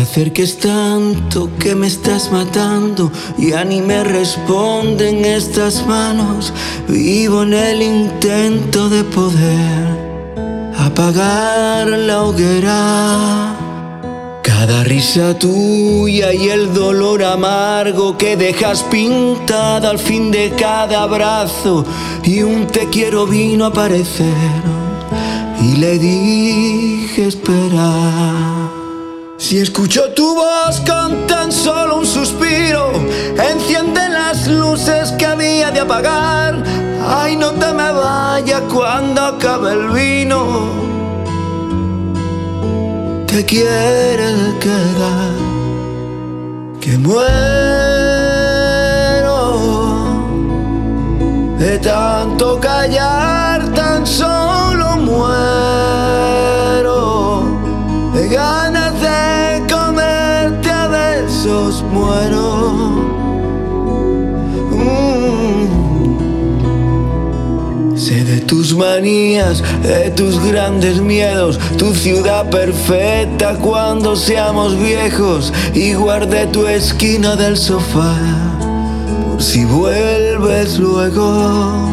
acerques tanto que me estás matando, ya ni me responden estas manos, vivo en el intento de poder apagar la hoguera. Cada risa tuya y el dolor amargo que dejas pintada al fin de cada abrazo y un te quiero vino a aparecer y le dije esperar. Si escucho tu voz con tan solo un suspiro, enciende las luces que había de apagar. Ay, no te me vayas cuando acabe el vino te quieres quedar, que muero de tanto callar, muero. de tus manías, de tus grandes miedos, tu ciudad perfecta cuando seamos viejos y guardé tu esquina del sofá por si vuelves luego.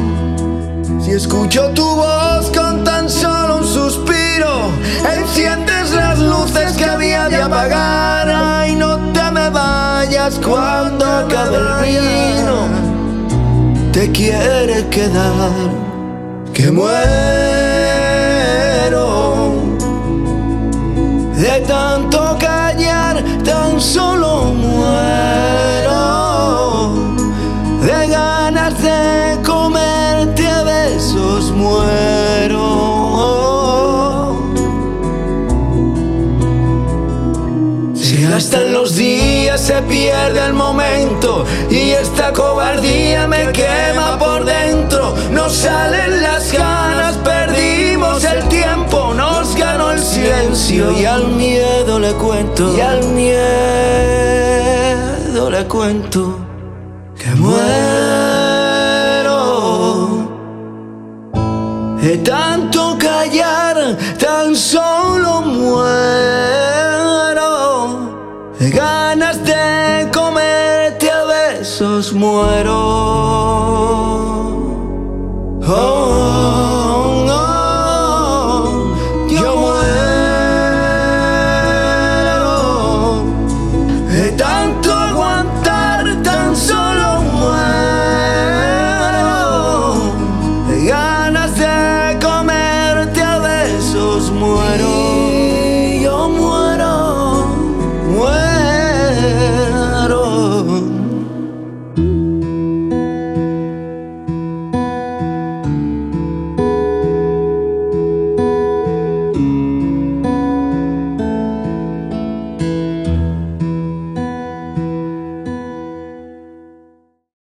Si escucho tu voz con tan solo un suspiro, enciendes las luces que había de apagar. Cuando acabe el vino. Te quiere quedar que muero de tanto callar, tan solo muero de ganas de comerte a besos muero. Si hasta los días se pierde el momento. Y esta cobardía me quema por dentro, no salen las ganas, perdimos el tiempo, nos ganó el silencio. Y al miedo le cuento, y al miedo le cuento que muero de ganas de comerte a besos muero. Oh,